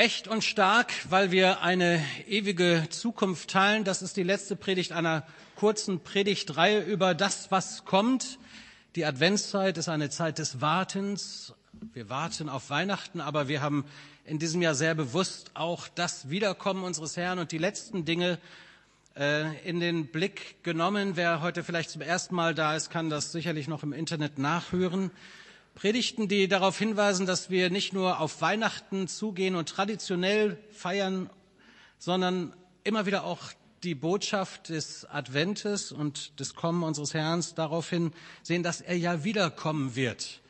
Echt und stark, weil wir eine ewige Zukunft teilen. Das ist die letzte Predigt einer kurzen Predigtreihe über das, was kommt. Die Adventszeit ist eine Zeit des Wartens. Wir warten auf Weihnachten, aber wir haben in diesem Jahr sehr bewusst auch das Wiederkommen unseres Herrn und die letzten Dinge äh, in den Blick genommen. Wer heute vielleicht zum ersten Mal da ist, kann das sicherlich noch im Internet nachhören. Predigten, die darauf hinweisen, dass wir nicht nur auf Weihnachten zugehen und traditionell feiern, sondern immer wieder auch die Botschaft des Adventes und des Kommen unseres Herrn daraufhin sehen, dass er ja wiederkommen wird.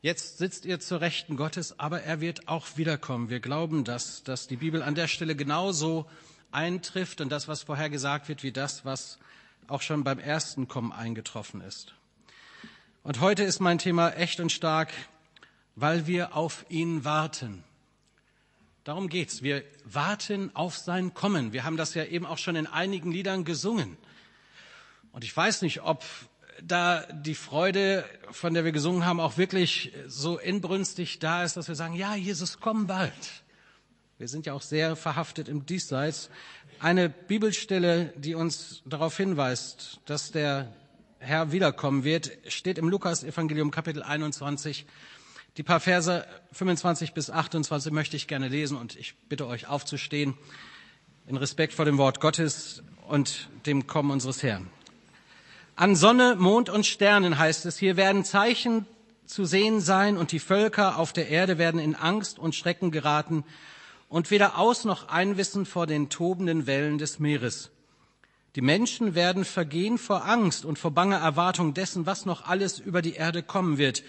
Jetzt sitzt ihr zur Rechten Gottes, aber er wird auch wiederkommen. Wir glauben, dass, dass die Bibel an der Stelle genauso eintrifft und das, was vorher gesagt wird, wie das, was auch schon beim ersten Kommen eingetroffen ist. Und heute ist mein Thema echt und stark, weil wir auf ihn warten. Darum geht's. Wir warten auf sein Kommen. Wir haben das ja eben auch schon in einigen Liedern gesungen. Und ich weiß nicht, ob da die Freude, von der wir gesungen haben, auch wirklich so inbrünstig da ist, dass wir sagen, ja, Jesus, komm bald. Wir sind ja auch sehr verhaftet im Diesseits. Eine Bibelstelle, die uns darauf hinweist, dass der Herr wiederkommen wird, steht im Lukas-Evangelium Kapitel 21. Die paar Verse 25 bis 28 möchte ich gerne lesen und ich bitte euch aufzustehen in Respekt vor dem Wort Gottes und dem Kommen unseres Herrn. An Sonne, Mond und Sternen heißt es, hier werden Zeichen zu sehen sein und die Völker auf der Erde werden in Angst und Schrecken geraten und weder aus noch einwissen vor den tobenden Wellen des Meeres. Die Menschen werden vergehen vor Angst und vor banger Erwartung dessen, was noch alles über die Erde kommen wird.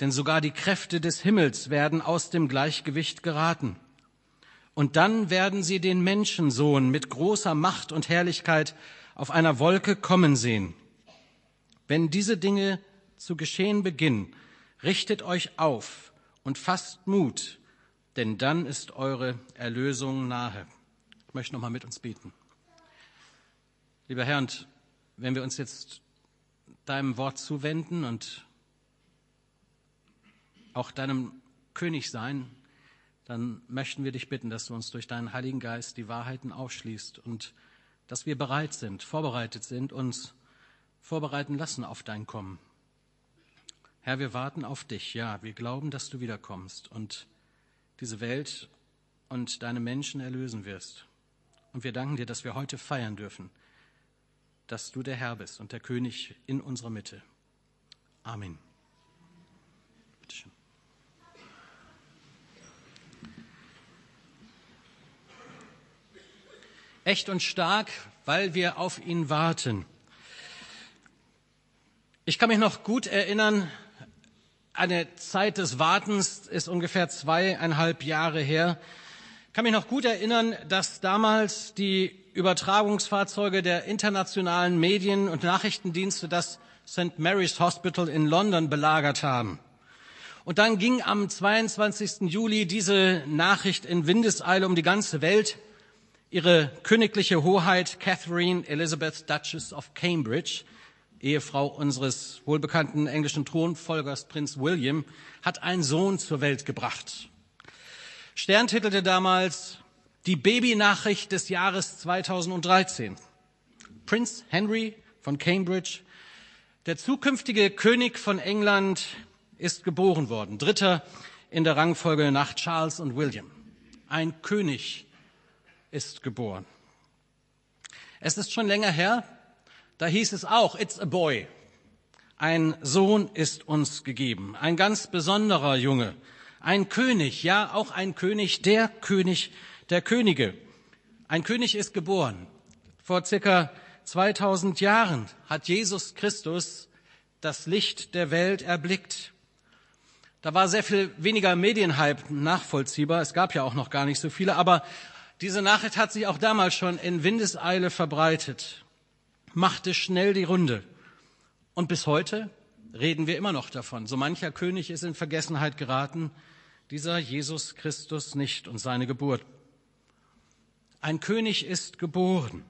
Denn sogar die Kräfte des Himmels werden aus dem Gleichgewicht geraten. Und dann werden sie den Menschensohn mit großer Macht und Herrlichkeit auf einer Wolke kommen sehen. Wenn diese Dinge zu geschehen beginnen, richtet euch auf und fasst Mut, denn dann ist eure Erlösung nahe. Ich möchte noch mal mit uns beten. Lieber Herr, und wenn wir uns jetzt deinem Wort zuwenden und auch deinem König sein, dann möchten wir dich bitten, dass du uns durch deinen Heiligen Geist die Wahrheiten aufschließt und dass wir bereit sind, vorbereitet sind, uns vorbereiten lassen auf dein Kommen. Herr, wir warten auf dich. Ja, wir glauben, dass du wiederkommst und diese Welt und deine Menschen erlösen wirst. Und wir danken dir, dass wir heute feiern dürfen dass du der Herr bist und der König in unserer Mitte. Amen. Bitteschön. Echt und stark, weil wir auf ihn warten. Ich kann mich noch gut erinnern, eine Zeit des Wartens ist ungefähr zweieinhalb Jahre her. Ich kann mich noch gut erinnern, dass damals die Übertragungsfahrzeuge der internationalen Medien- und Nachrichtendienste das St. Mary's Hospital in London belagert haben. Und dann ging am 22. Juli diese Nachricht in Windeseile um die ganze Welt. Ihre königliche Hoheit Catherine Elizabeth Duchess of Cambridge, Ehefrau unseres wohlbekannten englischen Thronfolgers Prinz William, hat einen Sohn zur Welt gebracht. Stern titelte damals die Babynachricht des Jahres 2013. Prince Henry von Cambridge, der zukünftige König von England, ist geboren worden. Dritter in der Rangfolge nach Charles und William. Ein König ist geboren. Es ist schon länger her, da hieß es auch, it's a boy. Ein Sohn ist uns gegeben, ein ganz besonderer Junge, ein König, ja auch ein König, der König der Könige. Ein König ist geboren. Vor circa 2000 Jahren hat Jesus Christus das Licht der Welt erblickt. Da war sehr viel weniger Medienhype nachvollziehbar. Es gab ja auch noch gar nicht so viele, aber diese Nachricht hat sich auch damals schon in Windeseile verbreitet, machte schnell die Runde. Und bis heute reden wir immer noch davon. So mancher König ist in Vergessenheit geraten, dieser Jesus Christus nicht und seine Geburt. Ein König ist geboren.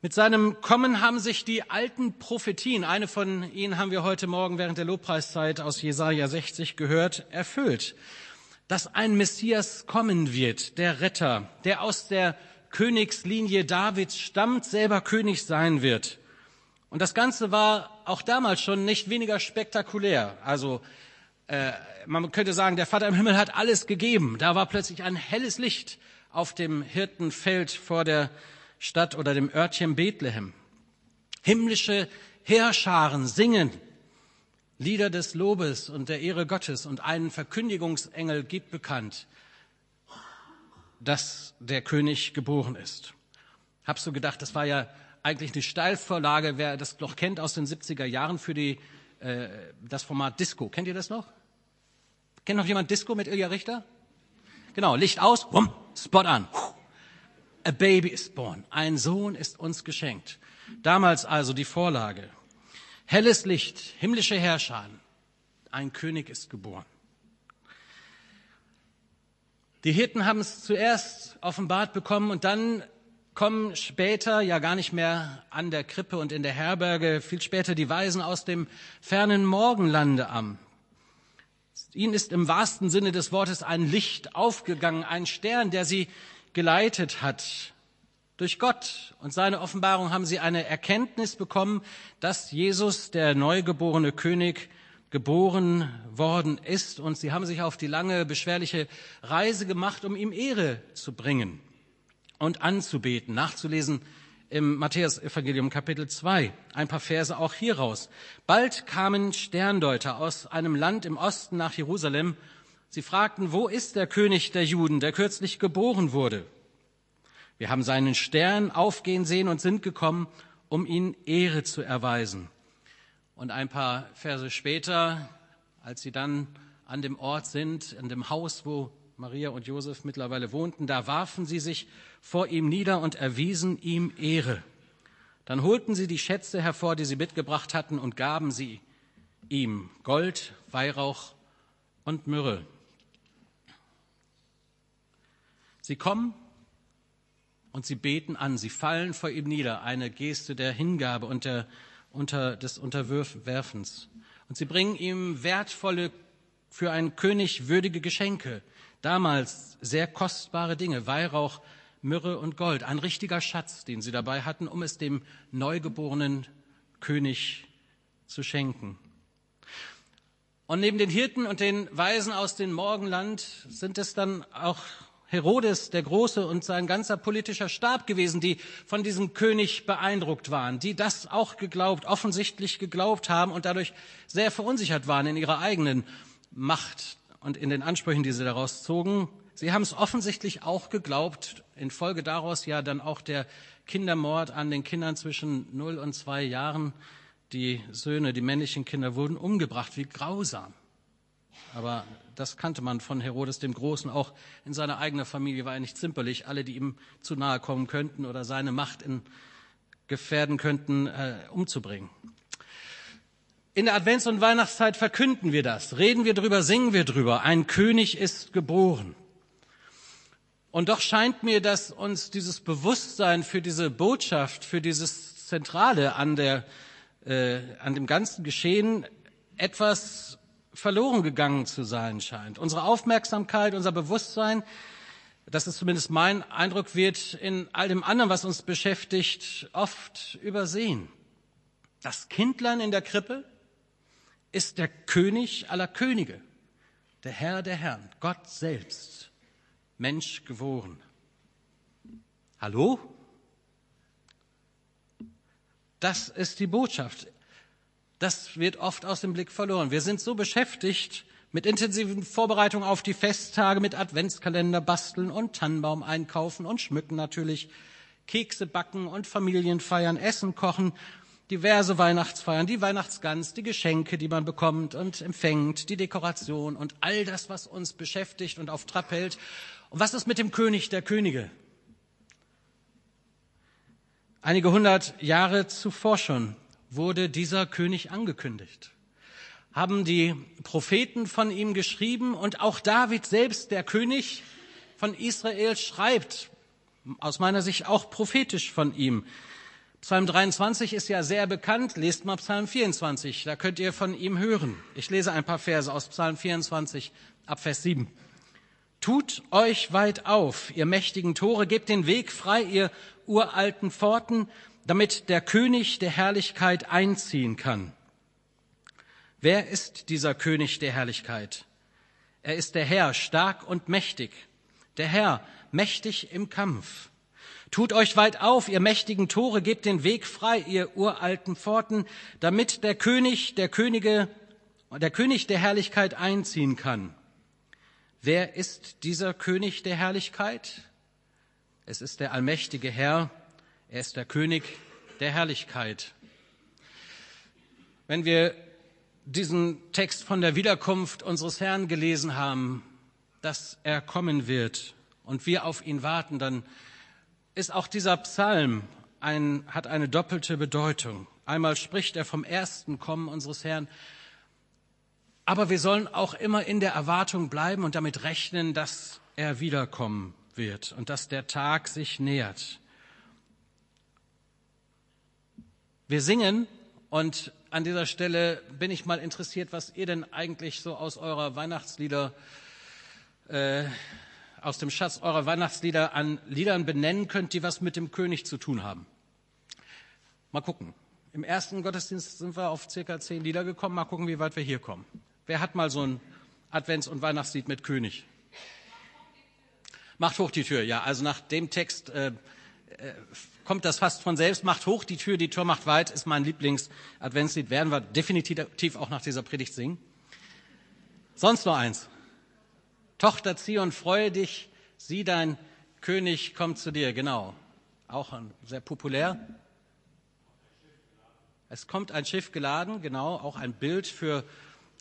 Mit seinem Kommen haben sich die alten Prophetien, eine von ihnen haben wir heute Morgen während der Lobpreiszeit aus Jesaja 60 gehört, erfüllt. dass ein Messias kommen wird, der Retter, der aus der Königslinie Davids stammt, selber König sein wird. Und das Ganze war auch damals schon nicht weniger spektakulär. Also äh, man könnte sagen, der Vater im Himmel hat alles gegeben. Da war plötzlich ein helles Licht auf dem Hirtenfeld vor der Stadt oder dem Örtchen Bethlehem. Himmlische Heerscharen singen Lieder des Lobes und der Ehre Gottes und einen Verkündigungsengel gibt bekannt, dass der König geboren ist. Habst du gedacht, das war ja eigentlich eine Steilvorlage, wer das noch kennt aus den 70er Jahren für die, äh, das Format Disco. Kennt ihr das noch? Kennt noch jemand Disco mit Ilja Richter? Genau, Licht aus, bumm, Spot an. A baby is born. Ein Sohn ist uns geschenkt. Damals also die Vorlage. Helles Licht, himmlische Herrscher. Ein König ist geboren. Die Hirten haben es zuerst offenbart bekommen und dann kommen später, ja gar nicht mehr an der Krippe und in der Herberge, viel später die Weisen aus dem fernen Morgenlande an. Ihnen ist im wahrsten Sinne des Wortes ein Licht aufgegangen, ein Stern, der sie geleitet hat. Durch Gott und seine Offenbarung haben sie eine Erkenntnis bekommen, dass Jesus, der neugeborene König, geboren worden ist. Und sie haben sich auf die lange, beschwerliche Reise gemacht, um ihm Ehre zu bringen und anzubeten. Nachzulesen im Matthäus-Evangelium Kapitel 2. Ein paar Verse auch hier raus. Bald kamen Sterndeuter aus einem Land im Osten nach Jerusalem. Sie fragten, wo ist der König der Juden, der kürzlich geboren wurde? Wir haben seinen Stern aufgehen sehen und sind gekommen, um ihn Ehre zu erweisen. Und ein paar Verse später, als sie dann an dem Ort sind, an dem Haus, wo Maria und Josef mittlerweile wohnten, da warfen sie sich vor ihm nieder und erwiesen ihm Ehre. Dann holten sie die Schätze hervor, die sie mitgebracht hatten, und gaben sie ihm Gold, Weihrauch und Myrrhe. Sie kommen und sie beten an, sie fallen vor ihm nieder, eine Geste der Hingabe und der, unter, des Unterwerfens. Und sie bringen ihm wertvolle, für einen König würdige Geschenke, damals sehr kostbare Dinge, Weihrauch, Myrrhe und Gold, ein richtiger Schatz, den sie dabei hatten, um es dem neugeborenen König zu schenken. Und neben den Hirten und den Weisen aus dem Morgenland sind es dann auch Herodes der Große und sein ganzer politischer Stab gewesen, die von diesem König beeindruckt waren, die das auch geglaubt, offensichtlich geglaubt haben und dadurch sehr verunsichert waren in ihrer eigenen Macht und in den Ansprüchen, die sie daraus zogen. Sie haben es offensichtlich auch geglaubt, infolge daraus ja dann auch der Kindermord an den Kindern zwischen 0 und 2 Jahren. Die Söhne, die männlichen Kinder wurden umgebracht. Wie grausam. Aber das kannte man von Herodes dem Großen. Auch in seiner eigenen Familie war er nicht zimperlich. Alle, die ihm zu nahe kommen könnten oder seine Macht in, gefährden könnten, äh, umzubringen. In der Advents- und Weihnachtszeit verkünden wir das, reden wir drüber, singen wir drüber. Ein König ist geboren. Und doch scheint mir, dass uns dieses Bewusstsein für diese Botschaft, für dieses Zentrale an, der, äh, an dem ganzen Geschehen etwas verloren gegangen zu sein scheint. Unsere Aufmerksamkeit, unser Bewusstsein, das ist zumindest mein Eindruck, wird in all dem anderen, was uns beschäftigt, oft übersehen. Das Kindlein in der Krippe ist der König aller Könige, der Herr der Herren, Gott selbst. Mensch geworden. Hallo? Das ist die Botschaft. Das wird oft aus dem Blick verloren. Wir sind so beschäftigt mit intensiven Vorbereitungen auf die Festtage, mit Adventskalender basteln und Tannenbaum einkaufen und schmücken natürlich, Kekse backen und Familien feiern, Essen kochen diverse Weihnachtsfeiern, die Weihnachtsgans, die Geschenke, die man bekommt und empfängt, die Dekoration und all das, was uns beschäftigt und auf Trab hält. Und was ist mit dem König der Könige? Einige hundert Jahre zuvor schon wurde dieser König angekündigt. Haben die Propheten von ihm geschrieben und auch David selbst, der König von Israel, schreibt aus meiner Sicht auch prophetisch von ihm. Psalm 23 ist ja sehr bekannt. Lest mal Psalm 24, da könnt ihr von ihm hören. Ich lese ein paar Verse aus Psalm 24 ab Vers 7. Tut euch weit auf, ihr mächtigen Tore, gebt den Weg frei, ihr uralten Pforten, damit der König der Herrlichkeit einziehen kann. Wer ist dieser König der Herrlichkeit? Er ist der Herr, stark und mächtig, der Herr, mächtig im Kampf. Tut euch weit auf, ihr mächtigen Tore, gebt den Weg frei, ihr uralten Pforten, damit der König der Könige, der König der Herrlichkeit einziehen kann. Wer ist dieser König der Herrlichkeit? Es ist der allmächtige Herr, er ist der König der Herrlichkeit. Wenn wir diesen Text von der Wiederkunft unseres Herrn gelesen haben, dass er kommen wird und wir auf ihn warten, dann ist auch dieser Psalm ein, hat eine doppelte Bedeutung. Einmal spricht er vom ersten Kommen unseres Herrn, aber wir sollen auch immer in der Erwartung bleiben und damit rechnen, dass er wiederkommen wird und dass der Tag sich nähert. Wir singen und an dieser Stelle bin ich mal interessiert, was ihr denn eigentlich so aus eurer Weihnachtslieder, äh, aus dem Schatz eurer Weihnachtslieder an Liedern benennen könnt, die was mit dem König zu tun haben. Mal gucken. Im ersten Gottesdienst sind wir auf circa zehn Lieder gekommen. Mal gucken, wie weit wir hier kommen. Wer hat mal so ein Advents- und Weihnachtslied mit König? Macht hoch die Tür. Ja, also nach dem Text äh, äh, kommt das fast von selbst. Macht hoch die Tür, die Tür macht weit, ist mein Lieblings-Adventslied. Werden wir definitiv auch nach dieser Predigt singen. Sonst noch eins. Tochter Zion, freue dich, sieh dein König kommt zu dir. Genau. Auch sehr populär. Es kommt ein Schiff geladen, genau, auch ein Bild für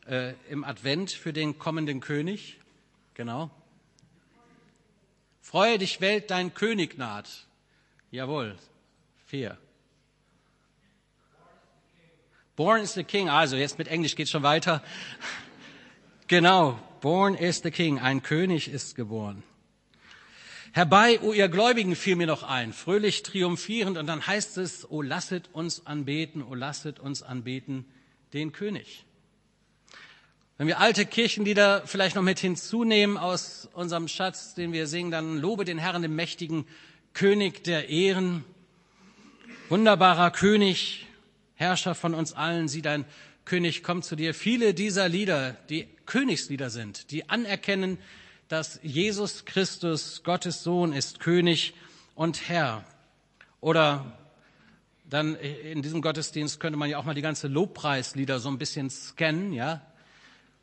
äh, im Advent für den kommenden König. Genau. Freue dich, Welt, dein König naht. Jawohl. Vier. Born is the King. Also jetzt mit Englisch geht schon weiter. Genau. Born is the King. Ein König ist geboren. Herbei, o ihr Gläubigen, fiel mir noch ein, fröhlich triumphierend, und dann heißt es, o lasset uns anbeten, o lasset uns anbeten den König. Wenn wir alte Kirchenlieder vielleicht noch mit hinzunehmen aus unserem Schatz, den wir singen, dann lobe den Herrn, den mächtigen König der Ehren, wunderbarer König, Herrscher von uns allen, sieh dein König kommt zu dir. Viele dieser Lieder, die Königslieder sind, die anerkennen, dass Jesus Christus, Gottes Sohn, ist König und Herr. Oder dann in diesem Gottesdienst könnte man ja auch mal die ganze Lobpreislieder so ein bisschen scannen, ja.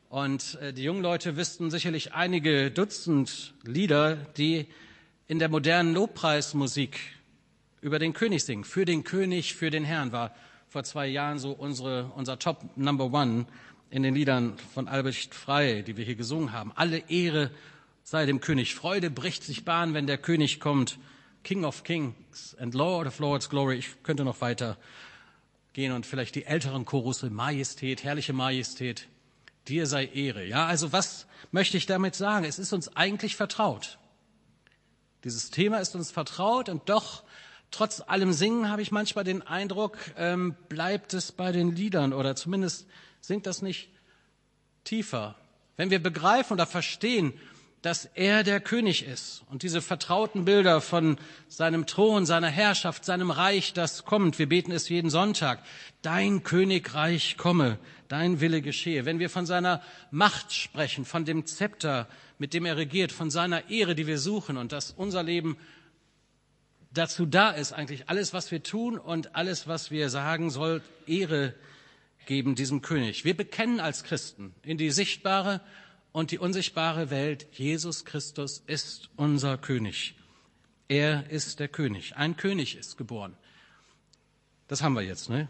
Und äh, die jungen Leute wüssten sicherlich einige Dutzend Lieder, die in der modernen Lobpreismusik über den König singen. Für den König, für den Herrn war vor zwei Jahren so unsere, unser Top Number One in den Liedern von Albrecht Frey, die wir hier gesungen haben. Alle Ehre sei dem König. Freude bricht sich Bahn, wenn der König kommt. King of Kings and Lord of Lords Glory. Ich könnte noch weiter gehen und vielleicht die älteren Chorusse. Majestät, herrliche Majestät dir sei Ehre. Ja, also was möchte ich damit sagen? Es ist uns eigentlich vertraut. Dieses Thema ist uns vertraut und doch, trotz allem Singen, habe ich manchmal den Eindruck, ähm, bleibt es bei den Liedern oder zumindest singt das nicht tiefer. Wenn wir begreifen oder verstehen, dass er der König ist und diese vertrauten Bilder von seinem Thron, seiner Herrschaft, seinem Reich, das kommt. Wir beten es jeden Sonntag. Dein Königreich komme, dein Wille geschehe. Wenn wir von seiner Macht sprechen, von dem Zepter, mit dem er regiert, von seiner Ehre, die wir suchen und dass unser Leben dazu da ist, eigentlich alles, was wir tun und alles, was wir sagen, soll Ehre geben diesem König. Wir bekennen als Christen in die sichtbare und die unsichtbare Welt, Jesus Christus ist unser König. Er ist der König. Ein König ist geboren. Das haben wir jetzt, ne?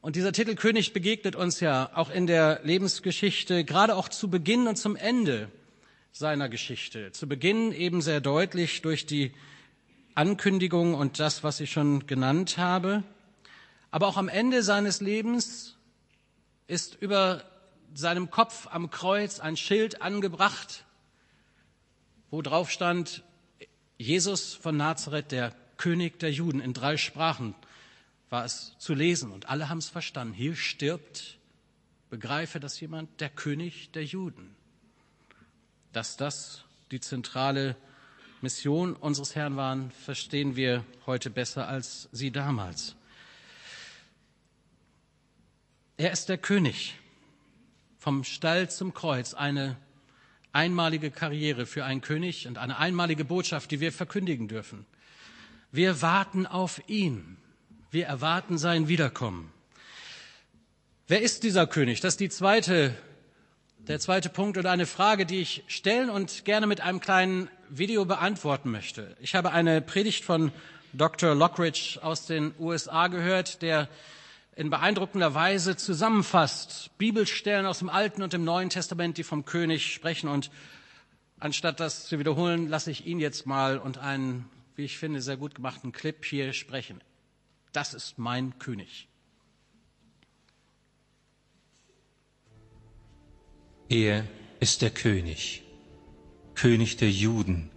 Und dieser Titel König begegnet uns ja auch in der Lebensgeschichte, gerade auch zu Beginn und zum Ende seiner Geschichte. Zu Beginn eben sehr deutlich durch die Ankündigung und das, was ich schon genannt habe. Aber auch am Ende seines Lebens ist über seinem Kopf am Kreuz ein Schild angebracht, wo drauf stand, Jesus von Nazareth, der König der Juden, in drei Sprachen war es zu lesen und alle haben es verstanden. Hier stirbt, begreife das jemand, der König der Juden. Dass das die zentrale Mission unseres Herrn waren, verstehen wir heute besser als sie damals. Er ist der König. Vom Stall zum Kreuz eine einmalige Karriere für einen König und eine einmalige Botschaft, die wir verkündigen dürfen. Wir warten auf ihn. Wir erwarten sein Wiederkommen. Wer ist dieser König? Das ist die zweite, der zweite Punkt oder eine Frage, die ich stellen und gerne mit einem kleinen Video beantworten möchte. Ich habe eine Predigt von Dr. Lockridge aus den USA gehört, der in beeindruckender Weise zusammenfasst, Bibelstellen aus dem Alten und dem Neuen Testament, die vom König sprechen. Und anstatt das zu wiederholen, lasse ich ihn jetzt mal und einen, wie ich finde, sehr gut gemachten Clip hier sprechen. Das ist mein König. Er ist der König, König der Juden,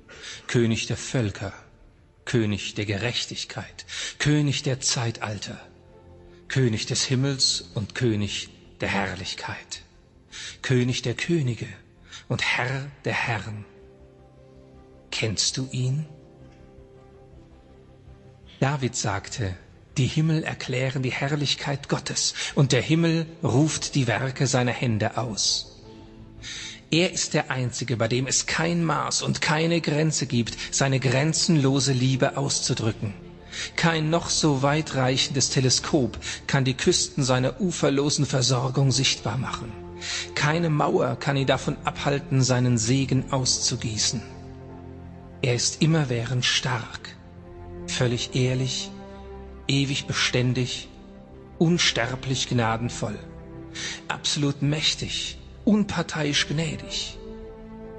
König der Völker, König der Gerechtigkeit, König der Zeitalter. König des Himmels und König der Herrlichkeit, König der Könige und Herr der Herren. Kennst du ihn? David sagte, die Himmel erklären die Herrlichkeit Gottes und der Himmel ruft die Werke seiner Hände aus. Er ist der Einzige, bei dem es kein Maß und keine Grenze gibt, seine grenzenlose Liebe auszudrücken. Kein noch so weitreichendes Teleskop kann die Küsten seiner uferlosen Versorgung sichtbar machen. Keine Mauer kann ihn davon abhalten, seinen Segen auszugießen. Er ist immerwährend stark, völlig ehrlich, ewig beständig, unsterblich gnadenvoll, absolut mächtig, unparteiisch gnädig.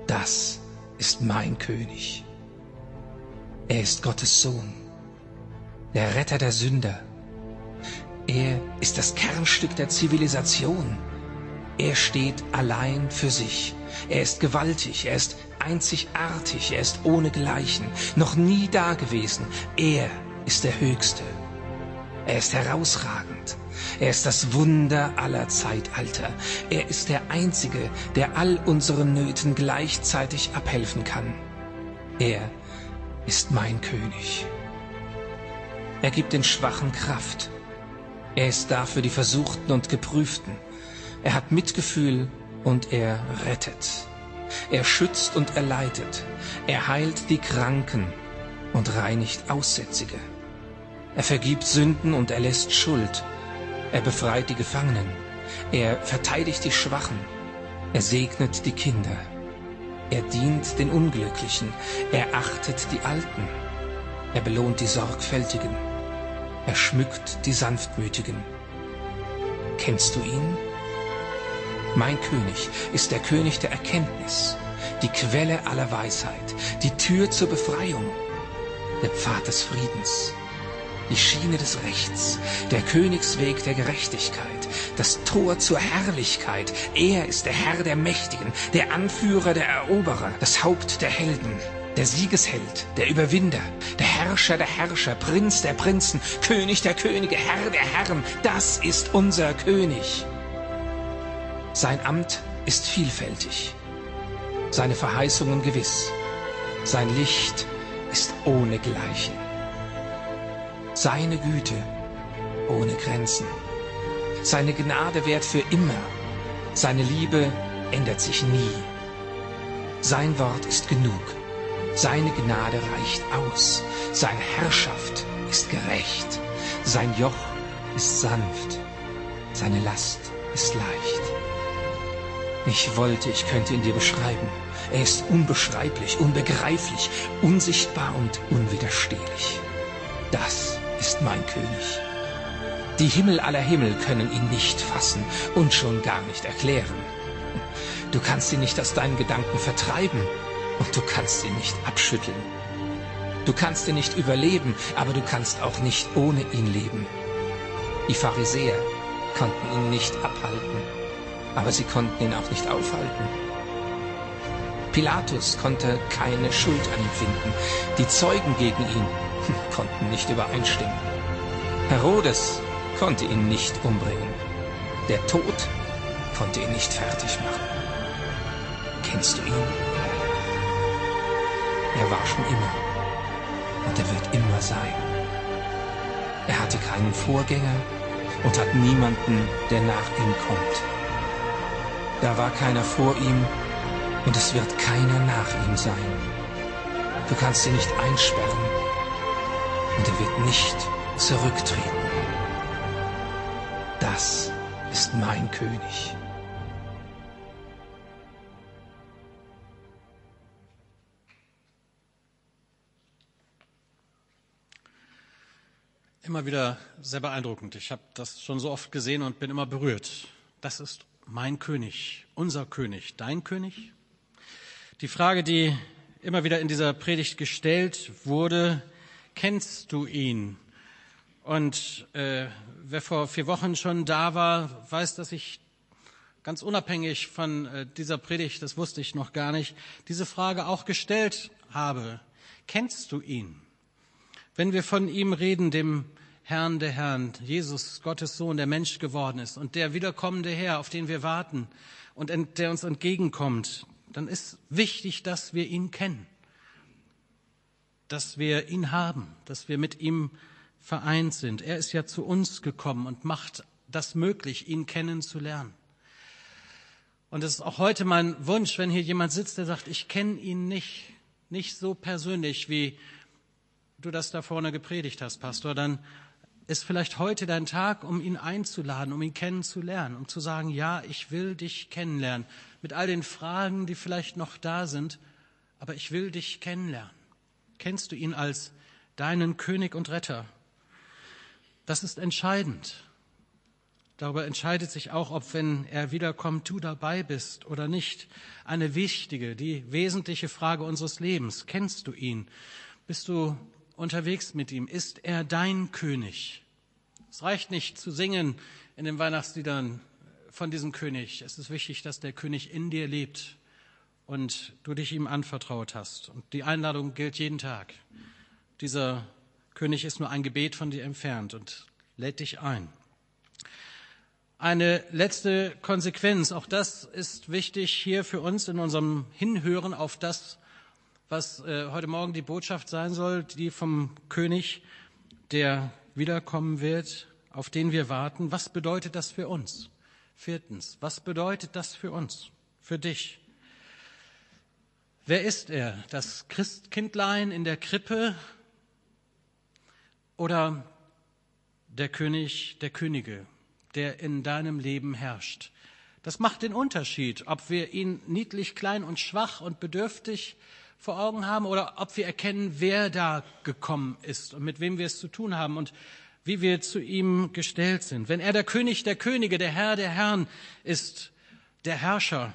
Das ist mein König. Er ist Gottes Sohn der Retter der Sünder. Er ist das Kernstück der Zivilisation. Er steht allein für sich. Er ist gewaltig, er ist einzigartig, er ist ohnegleichen, noch nie dagewesen. Er ist der Höchste. Er ist herausragend. Er ist das Wunder aller Zeitalter. Er ist der Einzige, der all unseren Nöten gleichzeitig abhelfen kann. Er ist mein König. Er gibt den Schwachen Kraft. Er ist da für die Versuchten und Geprüften. Er hat Mitgefühl und er rettet. Er schützt und er leitet. Er heilt die Kranken und reinigt Aussätzige. Er vergibt Sünden und erlässt Schuld. Er befreit die Gefangenen. Er verteidigt die Schwachen. Er segnet die Kinder. Er dient den Unglücklichen. Er achtet die Alten. Er belohnt die Sorgfältigen. Er schmückt die Sanftmütigen. Kennst du ihn? Mein König ist der König der Erkenntnis, die Quelle aller Weisheit, die Tür zur Befreiung, der Pfad des Friedens, die Schiene des Rechts, der Königsweg der Gerechtigkeit, das Tor zur Herrlichkeit. Er ist der Herr der Mächtigen, der Anführer der Eroberer, das Haupt der Helden der Siegesheld, der Überwinder, der Herrscher der Herrscher, Prinz der Prinzen, König der Könige, Herr der Herren, das ist unser König. Sein Amt ist vielfältig, seine Verheißungen gewiss, sein Licht ist ohne Gleichen, seine Güte ohne Grenzen, seine Gnade währt für immer, seine Liebe ändert sich nie, sein Wort ist genug seine Gnade reicht aus. Seine Herrschaft ist gerecht. Sein Joch ist sanft. Seine Last ist leicht. Ich wollte, ich könnte ihn dir beschreiben. Er ist unbeschreiblich, unbegreiflich, unsichtbar und unwiderstehlich. Das ist mein König. Die Himmel aller Himmel können ihn nicht fassen und schon gar nicht erklären. Du kannst ihn nicht aus deinen Gedanken vertreiben und du kannst ihn nicht abschütteln. Du kannst ihn nicht überleben, aber du kannst auch nicht ohne ihn leben. Die Pharisäer konnten ihn nicht abhalten, aber sie konnten ihn auch nicht aufhalten. Pilatus konnte keine Schuld an ihm finden. Die Zeugen gegen ihn konnten nicht übereinstimmen. Herodes konnte ihn nicht umbringen. Der Tod konnte ihn nicht fertig machen. Kennst du ihn? Er war schon immer und er wird immer sein. Er hatte keinen Vorgänger und hat niemanden, der nach ihm kommt. Da war keiner vor ihm und es wird keiner nach ihm sein. Du kannst ihn nicht einsperren und er wird nicht zurücktreten. Das ist mein König. Immer wieder sehr beeindruckend. Ich habe das schon so oft gesehen und bin immer berührt. Das ist mein König, unser König, dein König. Die Frage, die immer wieder in dieser Predigt gestellt wurde, kennst du ihn? Und äh, wer vor vier Wochen schon da war, weiß, dass ich ganz unabhängig von äh, dieser Predigt, das wusste ich noch gar nicht, diese Frage auch gestellt habe. Kennst du ihn? Wenn wir von ihm reden, dem Herrn der Herren, Jesus, Gottes Sohn, der Mensch geworden ist und der wiederkommende Herr, auf den wir warten und der uns entgegenkommt, dann ist wichtig, dass wir ihn kennen, dass wir ihn haben, dass wir mit ihm vereint sind. Er ist ja zu uns gekommen und macht das möglich, ihn kennenzulernen. Und es ist auch heute mein Wunsch, wenn hier jemand sitzt, der sagt, ich kenne ihn nicht, nicht so persönlich, wie du das da vorne gepredigt hast, Pastor, dann ist vielleicht heute dein Tag, um ihn einzuladen, um ihn kennenzulernen, um zu sagen, ja, ich will dich kennenlernen, mit all den Fragen, die vielleicht noch da sind, aber ich will dich kennenlernen. Kennst du ihn als deinen König und Retter? Das ist entscheidend. Darüber entscheidet sich auch, ob, wenn er wiederkommt, du dabei bist oder nicht. Eine wichtige, die wesentliche Frage unseres Lebens. Kennst du ihn? Bist du unterwegs mit ihm? Ist er dein König? Es reicht nicht zu singen in den Weihnachtsliedern von diesem König. Es ist wichtig, dass der König in dir lebt und du dich ihm anvertraut hast. Und die Einladung gilt jeden Tag. Dieser König ist nur ein Gebet von dir entfernt und lädt dich ein. Eine letzte Konsequenz, auch das ist wichtig hier für uns in unserem Hinhören auf das, was äh, heute Morgen die Botschaft sein soll, die vom König, der wiederkommen wird, auf den wir warten. Was bedeutet das für uns? Viertens, was bedeutet das für uns, für dich? Wer ist er? Das Christkindlein in der Krippe oder der König der Könige, der in deinem Leben herrscht? Das macht den Unterschied, ob wir ihn niedlich, klein und schwach und bedürftig vor Augen haben oder ob wir erkennen, wer da gekommen ist und mit wem wir es zu tun haben und wie wir zu ihm gestellt sind. Wenn er der König der Könige, der Herr der Herren ist, der Herrscher,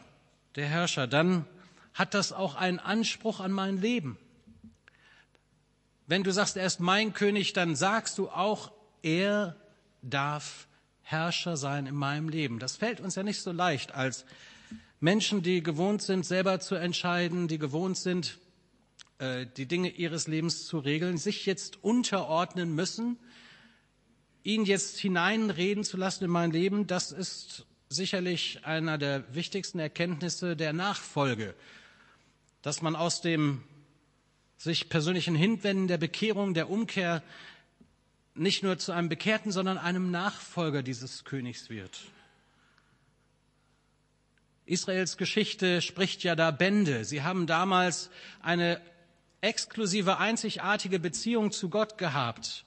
der Herrscher, dann hat das auch einen Anspruch an mein Leben. Wenn du sagst, er ist mein König, dann sagst du auch, er darf Herrscher sein in meinem Leben. Das fällt uns ja nicht so leicht als Menschen, die gewohnt sind, selber zu entscheiden, die gewohnt sind, äh, die Dinge ihres Lebens zu regeln, sich jetzt unterordnen müssen, ihn jetzt hineinreden zu lassen in mein Leben, das ist sicherlich einer der wichtigsten Erkenntnisse der Nachfolge, dass man aus dem sich persönlichen Hinwenden der Bekehrung, der Umkehr nicht nur zu einem Bekehrten, sondern einem Nachfolger dieses Königs wird. Israels Geschichte spricht ja da Bände. Sie haben damals eine exklusive, einzigartige Beziehung zu Gott gehabt.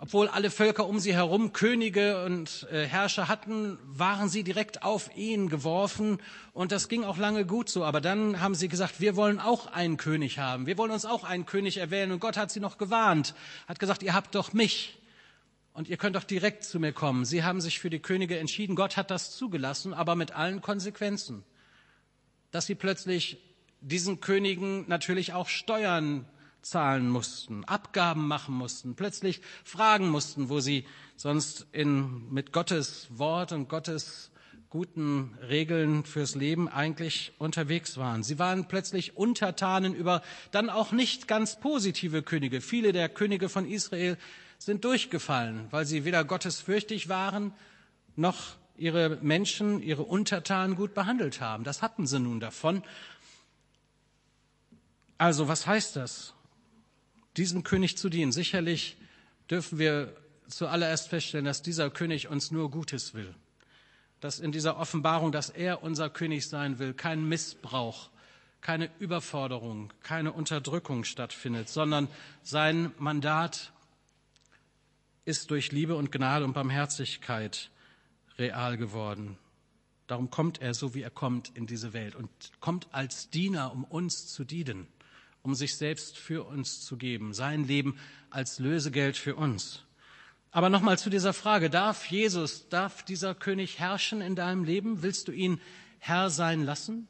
Obwohl alle Völker um sie herum Könige und äh, Herrscher hatten, waren sie direkt auf ihn geworfen und das ging auch lange gut so. Aber dann haben sie gesagt, wir wollen auch einen König haben, wir wollen uns auch einen König erwählen und Gott hat sie noch gewarnt, hat gesagt, ihr habt doch mich und ihr könnt doch direkt zu mir kommen. Sie haben sich für die Könige entschieden. Gott hat das zugelassen, aber mit allen Konsequenzen. Dass sie plötzlich diesen Königen natürlich auch Steuern zahlen mussten, Abgaben machen mussten, plötzlich fragen mussten, wo sie sonst in, mit Gottes Wort und Gottes guten Regeln fürs Leben eigentlich unterwegs waren. Sie waren plötzlich Untertanen über dann auch nicht ganz positive Könige. Viele der Könige von Israel sind durchgefallen, weil sie weder gottesfürchtig waren, noch ihre Menschen, ihre Untertanen gut behandelt haben. Das hatten sie nun davon. Also, was heißt das? Diesem König zu dienen. Sicherlich dürfen wir zuallererst feststellen, dass dieser König uns nur Gutes will. Dass in dieser Offenbarung, dass er unser König sein will, kein Missbrauch, keine Überforderung, keine Unterdrückung stattfindet, sondern sein Mandat ist durch Liebe und Gnade und Barmherzigkeit real geworden. Darum kommt er so, wie er kommt in diese Welt und kommt als Diener, um uns zu dienen, um sich selbst für uns zu geben, sein Leben als Lösegeld für uns. Aber nochmal zu dieser Frage, darf Jesus, darf dieser König herrschen in deinem Leben? Willst du ihn Herr sein lassen?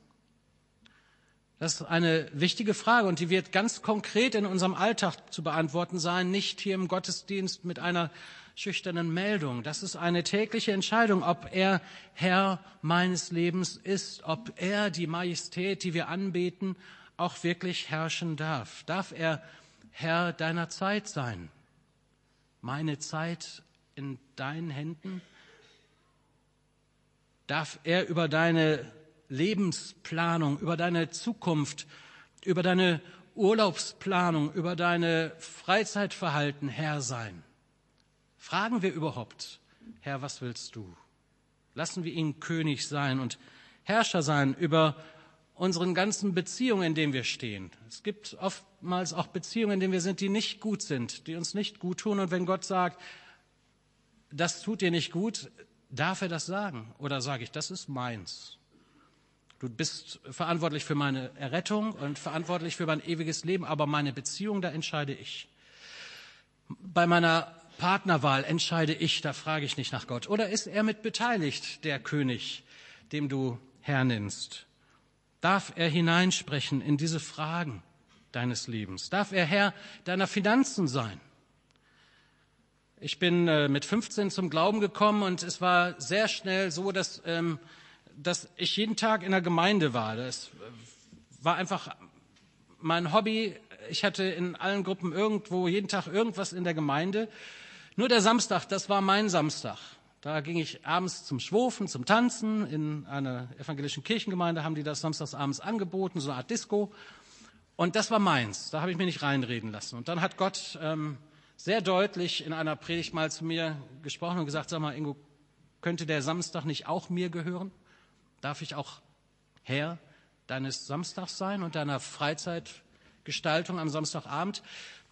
Das ist eine wichtige Frage und die wird ganz konkret in unserem Alltag zu beantworten sein, nicht hier im Gottesdienst mit einer schüchternen Meldung. Das ist eine tägliche Entscheidung, ob er Herr meines Lebens ist, ob er die Majestät, die wir anbeten, auch wirklich herrschen darf. Darf er Herr deiner Zeit sein? Meine Zeit in deinen Händen? Darf er über deine Lebensplanung, über deine Zukunft, über deine Urlaubsplanung, über deine Freizeitverhalten Herr sein? Fragen wir überhaupt, Herr, was willst du? Lassen wir ihn König sein und Herrscher sein über unseren ganzen Beziehungen, in denen wir stehen. Es gibt oftmals auch Beziehungen, in denen wir sind, die nicht gut sind, die uns nicht gut tun. Und wenn Gott sagt, das tut dir nicht gut, darf er das sagen? Oder sage ich, das ist meins? Du bist verantwortlich für meine Errettung und verantwortlich für mein ewiges Leben, aber meine Beziehung, da entscheide ich. Bei meiner Partnerwahl entscheide ich, da frage ich nicht nach Gott. Oder ist er mit beteiligt, der König, dem du Herr nennst? Darf er hineinsprechen in diese Fragen deines Lebens? Darf er Herr deiner Finanzen sein? Ich bin äh, mit 15 zum Glauben gekommen und es war sehr schnell so, dass ähm, dass ich jeden Tag in der Gemeinde war. Das war einfach mein Hobby. Ich hatte in allen Gruppen irgendwo jeden Tag irgendwas in der Gemeinde. Nur der Samstag, das war mein Samstag. Da ging ich abends zum Schwofen, zum Tanzen. In einer evangelischen Kirchengemeinde haben die das samstags abends angeboten, so eine Art Disco. Und das war meins. Da habe ich mich nicht reinreden lassen. Und dann hat Gott ähm, sehr deutlich in einer Predigt mal zu mir gesprochen und gesagt, sag mal, Ingo, könnte der Samstag nicht auch mir gehören? Darf ich auch Herr deines Samstags sein und deiner Freizeitgestaltung am Samstagabend?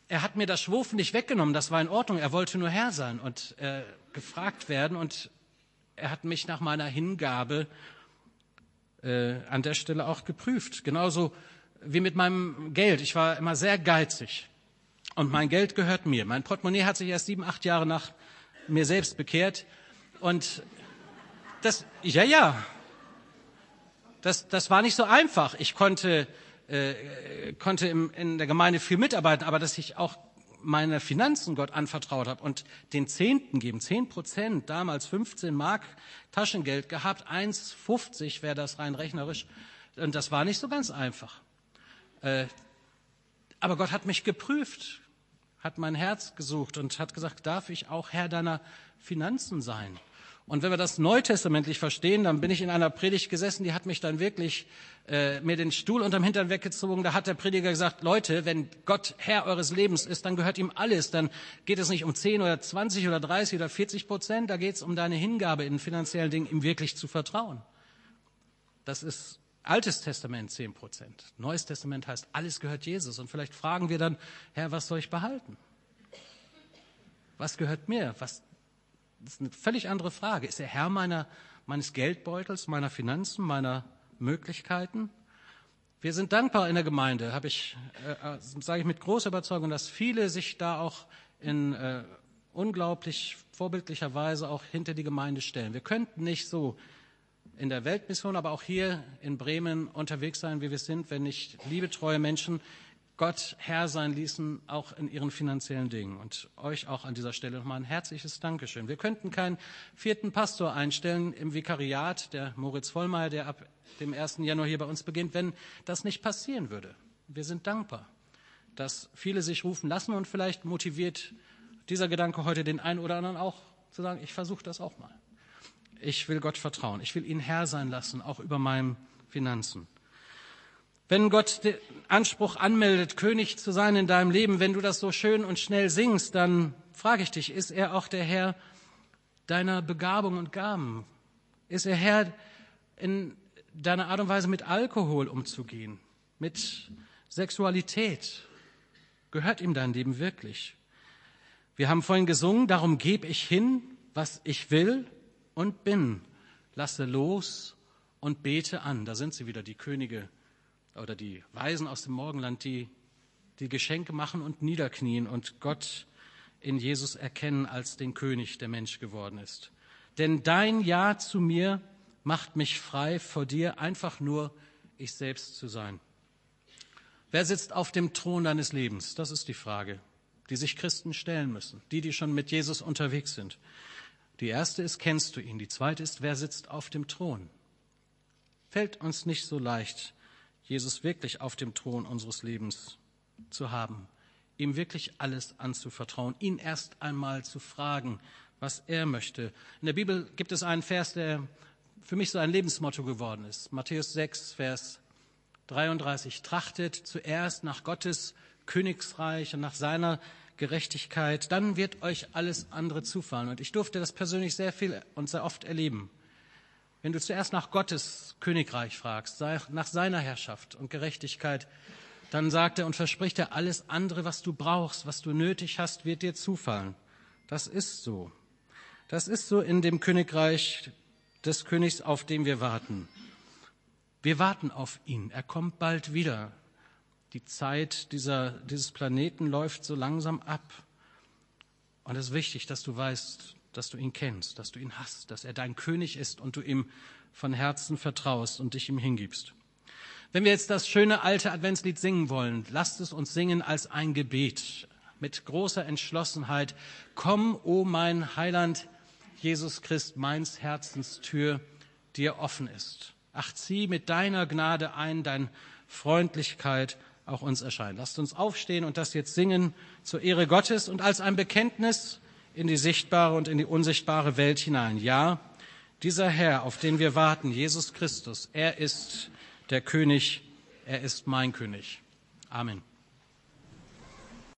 Er hat mir das Schwurfen nicht weggenommen, das war in Ordnung. Er wollte nur Herr sein und äh, gefragt werden und er hat mich nach meiner Hingabe äh, an der Stelle auch geprüft. Genauso wie mit meinem Geld. Ich war immer sehr geizig und mein Geld gehört mir. Mein Portemonnaie hat sich erst sieben, acht Jahre nach mir selbst bekehrt und das, ja, ja, das, das war nicht so einfach. Ich konnte, äh, konnte im, in der Gemeinde viel mitarbeiten, aber dass ich auch meine Finanzen Gott anvertraut habe und den Zehnten geben, zehn Prozent, damals 15 Mark Taschengeld gehabt, 1,50 wäre das rein rechnerisch. Und das war nicht so ganz einfach. Äh, aber Gott hat mich geprüft, hat mein Herz gesucht und hat gesagt, darf ich auch Herr deiner Finanzen sein? Und wenn wir das neutestamentlich verstehen, dann bin ich in einer Predigt gesessen, die hat mich dann wirklich äh, mir den Stuhl unterm Hintern weggezogen. Da hat der Prediger gesagt, Leute, wenn Gott Herr eures Lebens ist, dann gehört ihm alles. Dann geht es nicht um 10 oder 20 oder 30 oder 40 Prozent, da geht es um deine Hingabe in finanziellen Dingen, ihm wirklich zu vertrauen. Das ist Altes Testament 10 Prozent. Neues Testament heißt, alles gehört Jesus. Und vielleicht fragen wir dann, Herr, was soll ich behalten? Was gehört mir? Was das ist eine völlig andere Frage. Ist er Herr meiner, meines Geldbeutels, meiner Finanzen, meiner Möglichkeiten? Wir sind dankbar in der Gemeinde, habe ich, äh, äh, sage ich mit großer Überzeugung, dass viele sich da auch in äh, unglaublich vorbildlicher Weise auch hinter die Gemeinde stellen. Wir könnten nicht so in der Weltmission, aber auch hier in Bremen unterwegs sein, wie wir sind, wenn nicht liebetreue Menschen Gott Herr sein ließen, auch in ihren finanziellen Dingen. Und euch auch an dieser Stelle nochmal ein herzliches Dankeschön. Wir könnten keinen vierten Pastor einstellen im Vikariat, der Moritz Vollmeier, der ab dem 1. Januar hier bei uns beginnt, wenn das nicht passieren würde. Wir sind dankbar, dass viele sich rufen lassen und vielleicht motiviert dieser Gedanke heute den einen oder anderen auch zu sagen, ich versuche das auch mal. Ich will Gott vertrauen. Ich will ihn Herr sein lassen, auch über meinen Finanzen. Wenn Gott den Anspruch anmeldet, König zu sein in deinem Leben, wenn du das so schön und schnell singst, dann frage ich dich, ist er auch der Herr deiner Begabung und Gaben? Ist er Herr in deiner Art und Weise mit Alkohol umzugehen, mit Sexualität? Gehört ihm dein Leben wirklich? Wir haben vorhin gesungen, darum gebe ich hin, was ich will und bin. Lasse los und bete an. Da sind sie wieder, die Könige oder die Weisen aus dem Morgenland, die die Geschenke machen und niederknien und Gott in Jesus erkennen als den König, der Mensch geworden ist. Denn dein Ja zu mir macht mich frei, vor dir einfach nur ich selbst zu sein. Wer sitzt auf dem Thron deines Lebens? Das ist die Frage, die sich Christen stellen müssen, die, die schon mit Jesus unterwegs sind. Die erste ist, kennst du ihn? Die zweite ist, wer sitzt auf dem Thron? Fällt uns nicht so leicht, Jesus wirklich auf dem Thron unseres Lebens zu haben, ihm wirklich alles anzuvertrauen, ihn erst einmal zu fragen, was er möchte. In der Bibel gibt es einen Vers, der für mich so ein Lebensmotto geworden ist. Matthäus 6, Vers 33. Trachtet zuerst nach Gottes Königsreich und nach seiner Gerechtigkeit, dann wird euch alles andere zufallen. Und ich durfte das persönlich sehr viel und sehr oft erleben. Wenn du zuerst nach Gottes Königreich fragst, nach seiner Herrschaft und Gerechtigkeit, dann sagt er und verspricht er, alles andere, was du brauchst, was du nötig hast, wird dir zufallen. Das ist so. Das ist so in dem Königreich des Königs, auf dem wir warten. Wir warten auf ihn. Er kommt bald wieder. Die Zeit dieser, dieses Planeten läuft so langsam ab. Und es ist wichtig, dass du weißt, dass du ihn kennst, dass du ihn hast, dass er dein König ist und du ihm von Herzen vertraust und dich ihm hingibst. Wenn wir jetzt das schöne alte Adventslied singen wollen, lasst es uns singen als ein Gebet mit großer Entschlossenheit. Komm, o mein Heiland, Jesus Christ, meins Herzens Tür dir offen ist. Ach, zieh mit deiner Gnade ein, dein Freundlichkeit auch uns erscheint. Lasst uns aufstehen und das jetzt singen zur Ehre Gottes und als ein Bekenntnis in die sichtbare und in die unsichtbare Welt hinein. Ja, dieser Herr, auf den wir warten, Jesus Christus, er ist der König, er ist mein König. Amen.